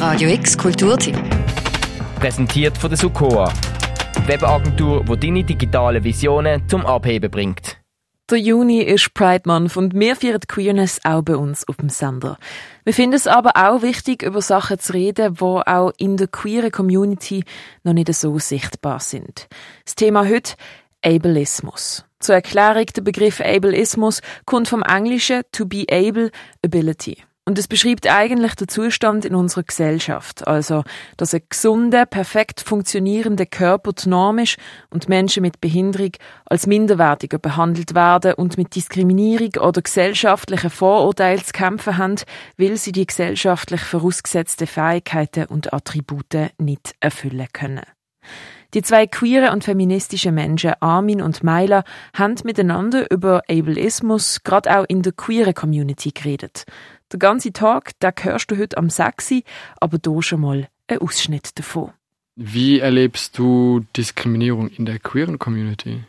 Radio X Kulturtipp. Präsentiert von der Sukoa. Webagentur, die deine digitalen Visionen zum Abheben bringt. Der Juni ist Pride Month und wir feiern Queerness auch bei uns auf dem Sender. Wir finden es aber auch wichtig, über Sachen zu reden, die auch in der queeren Community noch nicht so sichtbar sind. Das Thema heute Ableismus. Zur Erklärung, der Begriff Ableismus kommt vom Englischen to be able, ability. Und es beschreibt eigentlich den Zustand in unserer Gesellschaft, also dass ein gesunder, perfekt funktionierender Körper die Norm ist und Menschen mit Behinderung als minderwertiger behandelt werden und mit Diskriminierung oder gesellschaftlichen Vorurteilen zu kämpfen haben, weil sie die gesellschaftlich vorausgesetzten Fähigkeiten und Attribute nicht erfüllen können. Die zwei queeren und feministischen Menschen, Armin und Maila, haben miteinander über Ableismus gerade auch in der queeren Community geredet. Der ganze Tag, den hörst du heute am 6. aber hier schon mal ein Ausschnitt davon. Wie erlebst du Diskriminierung in der queeren Community?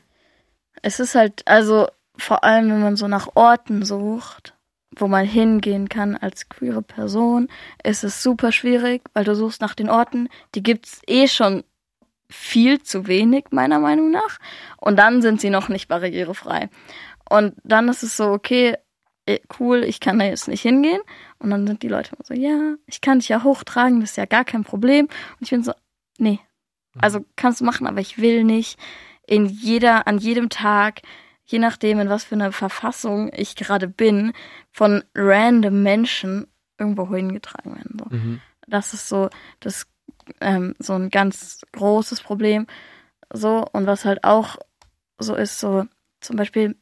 Es ist halt, also vor allem, wenn man so nach Orten sucht, wo man hingehen kann als queere Person, ist es super schwierig, weil du suchst nach den Orten, die gibt's eh schon viel zu wenig, meiner Meinung nach. Und dann sind sie noch nicht barrierefrei. Und dann ist es so, okay, cool, ich kann da jetzt nicht hingehen. Und dann sind die Leute immer so, ja, ich kann dich ja hochtragen, das ist ja gar kein Problem. Und ich bin so, nee. Also kannst du machen, aber ich will nicht in jeder, an jedem Tag, je nachdem, in was für einer Verfassung ich gerade bin, von random Menschen irgendwo hingetragen werden. So. Mhm. Das ist so das ähm, so ein ganz großes Problem. So, und was halt auch so ist, so zum Beispiel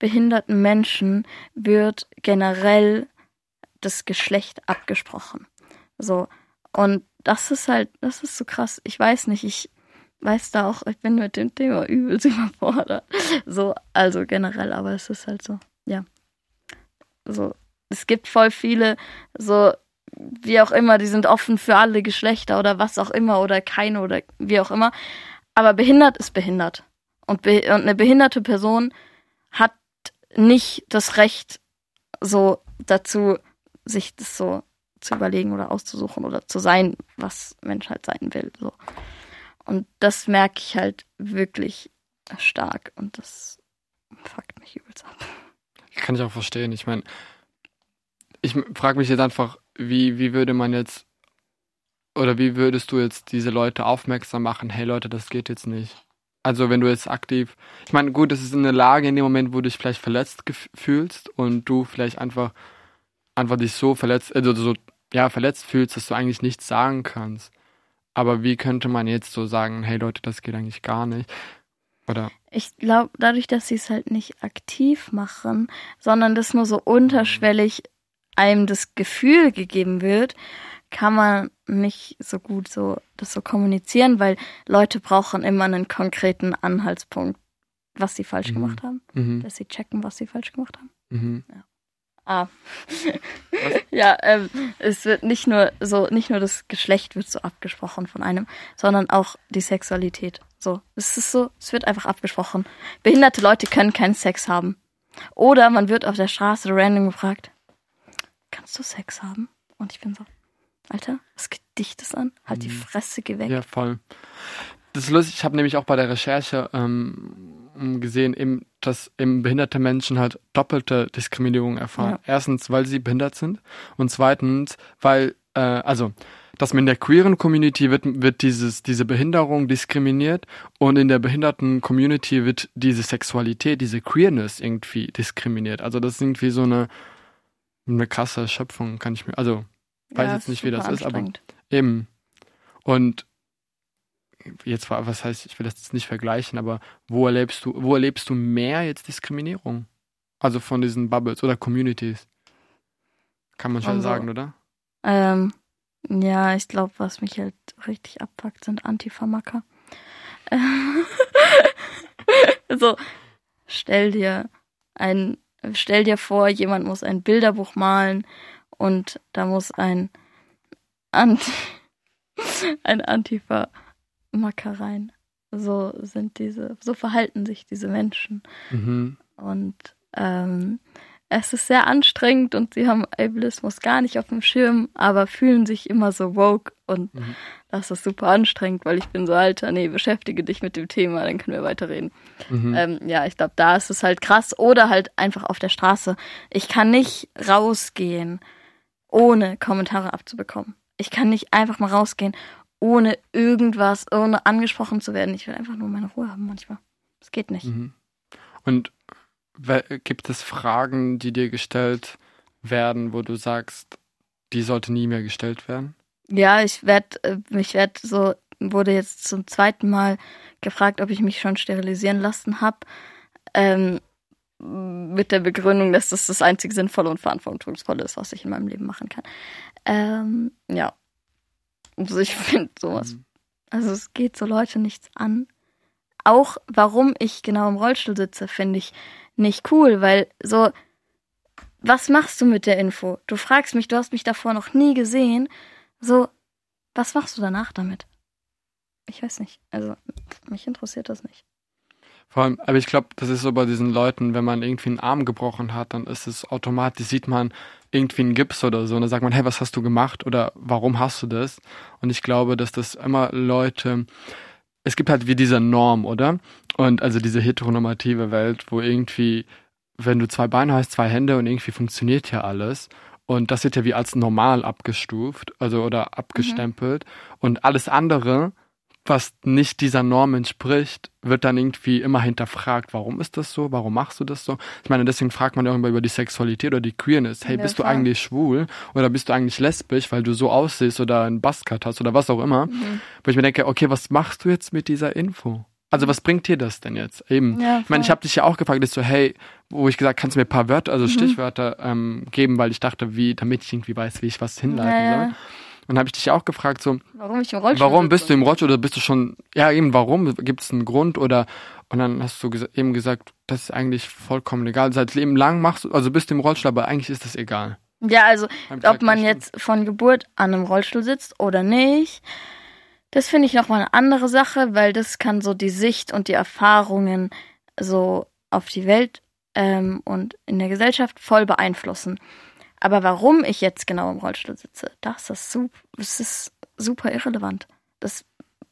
behinderten Menschen wird generell das Geschlecht abgesprochen. So, und das ist halt, das ist so krass. Ich weiß nicht, ich weiß da auch, ich bin mit dem Thema übelst überfordert. So, also generell, aber es ist halt so, ja. So, es gibt voll viele so wie auch immer, die sind offen für alle Geschlechter oder was auch immer oder keine oder wie auch immer. Aber behindert ist behindert. Und, be und eine behinderte Person nicht das Recht, so dazu, sich das so zu überlegen oder auszusuchen oder zu sein, was Mensch halt sein will. So. Und das merke ich halt wirklich stark und das fuckt mich übelst ab. Kann ich auch verstehen. Ich meine, ich frage mich jetzt einfach, wie, wie würde man jetzt, oder wie würdest du jetzt diese Leute aufmerksam machen, hey Leute, das geht jetzt nicht. Also wenn du jetzt aktiv, ich meine, gut, das ist eine Lage in dem Moment, wo du dich vielleicht verletzt fühlst und du vielleicht einfach, einfach dich so verletzt, also so, ja, verletzt fühlst, dass du eigentlich nichts sagen kannst. Aber wie könnte man jetzt so sagen, hey Leute, das geht eigentlich gar nicht? Oder? Ich glaube, dadurch, dass sie es halt nicht aktiv machen, sondern das nur so unterschwellig einem das Gefühl gegeben wird, kann man nicht so gut so das so kommunizieren, weil Leute brauchen immer einen konkreten Anhaltspunkt, was sie falsch Mhm. gemacht haben, Mhm. dass sie checken, was sie falsch gemacht haben. Mhm. Ah. ja, ähm, es wird nicht nur so, nicht nur das Geschlecht wird so abgesprochen von einem, sondern auch die Sexualität. So, es ist so, es wird einfach abgesprochen. Behinderte Leute können keinen Sex haben. Oder man wird auf der Straße random gefragt, kannst du Sex haben? Und ich bin so, Alter, was geht dich das an? Halt die Mhm. Fresse, geh weg. Ja, voll. Das ist lustig, ich habe nämlich auch bei der Recherche ähm, gesehen, eben, dass eben behinderte Menschen halt doppelte Diskriminierung erfahren. Ja. Erstens, weil sie behindert sind und zweitens, weil, äh, also, dass man in der queeren Community wird, wird dieses, diese Behinderung diskriminiert und in der behinderten Community wird diese Sexualität, diese Queerness irgendwie diskriminiert. Also das ist irgendwie so eine, eine krasse Schöpfung, kann ich mir, also, weiß Ja, jetzt nicht, wie das ist, aber. Eben. Und jetzt war, was heißt, ich will das jetzt nicht vergleichen, aber wo erlebst du, wo erlebst du mehr jetzt Diskriminierung? Also von diesen Bubbles oder Communities? Kann man schon Also- sagen, oder? Ähm, ja, ich glaube, was mich halt richtig abpackt, sind Antifa-Macker. Ähm, so, stell dir ein, stell dir vor, jemand muss ein Bilderbuch malen und da muss ein Anti, ein Antifa-Macker rein. So sind diese, so verhalten sich diese Menschen. Mhm. Und ähm, es ist sehr anstrengend und sie haben Ableismus gar nicht auf dem Schirm, aber fühlen sich immer so woke und mhm. das ist super anstrengend, weil ich bin so alter, nee, beschäftige dich mit dem Thema, dann können wir weiterreden. Mhm. Ähm, ja, ich glaube, da ist es halt krass oder halt einfach auf der Straße. Ich kann nicht rausgehen, ohne Kommentare abzubekommen. Ich kann nicht einfach mal rausgehen, ohne irgendwas, ohne angesprochen zu werden. Ich will einfach nur meine Ruhe haben manchmal. Das geht nicht. Mhm. Und gibt es Fragen, die dir gestellt werden, wo du sagst, die sollte nie mehr gestellt werden? Ja, ich werde, äh, mich werde so, wurde jetzt zum zweiten Mal gefragt, ob ich mich schon sterilisieren lassen habe. Ähm, mit der Begründung, dass das das einzig Sinnvolle und Verantwortungsvolle ist, was ich in meinem Leben machen kann. Ähm, ja. Also ich finde sowas. Mhm. Also es geht so Leute nichts an. Auch warum ich genau im Rollstuhl sitze, finde ich nicht cool, weil so, was machst du mit der Info? Du fragst mich, du hast mich davor noch nie gesehen. So, was machst du danach damit? Ich weiß nicht. Also, mich interessiert das nicht. Vor allem, aber ich glaube, das ist so bei diesen Leuten, wenn man irgendwie einen Arm gebrochen hat, dann ist es automatisch, sieht man irgendwie einen Gips oder so und dann sagt man, hey, was hast du gemacht oder warum hast du das? Und ich glaube, dass das immer Leute, es gibt halt wie diese Norm, oder? Und also diese heteronormative Welt, wo irgendwie, wenn du zwei Beine hast, zwei Hände und irgendwie funktioniert ja alles. Und das wird ja wie als normal abgestuft, also oder abgestempelt. Mhm. Und alles andere was nicht dieser Norm entspricht, wird dann irgendwie immer hinterfragt, warum ist das so, warum machst du das so? Ich meine, deswegen fragt man ja immer über die Sexualität oder die Queerness. Hey, ja, bist klar. du eigentlich schwul oder bist du eigentlich lesbisch, weil du so aussiehst oder einen Buzzcut hast oder was auch immer? Mhm. Wo ich mir denke, okay, was machst du jetzt mit dieser Info? Also was bringt dir das denn jetzt? Eben. Ja, ich meine, ich habe dich ja auch gefragt, dass so, hey, wo ich gesagt, kannst du mir ein paar Wörter, also mhm. Stichwörter ähm, geben, weil ich dachte, wie, damit ich irgendwie weiß, wie ich was hinleiten ja, soll. Und habe ich dich auch gefragt, so, warum ich im Rollstuhl Warum bist du im Rollstuhl oder bist du schon, ja eben, warum? Gibt es einen Grund oder, und dann hast du eben gesagt, das ist eigentlich vollkommen egal. Seit Leben lang machst du, also bist du im Rollstuhl, aber eigentlich ist das egal. Ja, also, ob man jetzt von Geburt an im Rollstuhl sitzt oder nicht, das finde ich nochmal eine andere Sache, weil das kann so die Sicht und die Erfahrungen so auf die Welt ähm, und in der Gesellschaft voll beeinflussen. Aber warum ich jetzt genau im Rollstuhl sitze, das ist super, das ist super irrelevant. Das,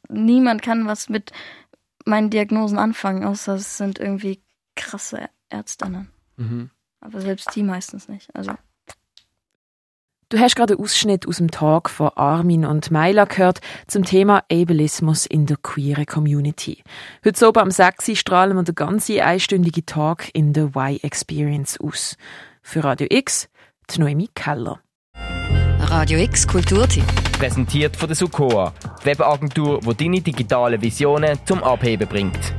niemand kann was mit meinen Diagnosen anfangen, außer es sind irgendwie krasse Ärztinnen. Mhm. Aber selbst die meistens nicht. Also. Du hast gerade einen Ausschnitt aus dem Talk von Armin und Maila gehört zum Thema Ableismus in der queeren Community. Heute oben am 6. strahlen wir den ganzen einstündigen Talk in der Y-Experience aus. Für Radio X die Noemi Keller. Radio X Kulturtipp. Präsentiert von der Sukoa, die Webagentur, die deine digitalen Visionen zum Abheben bringt.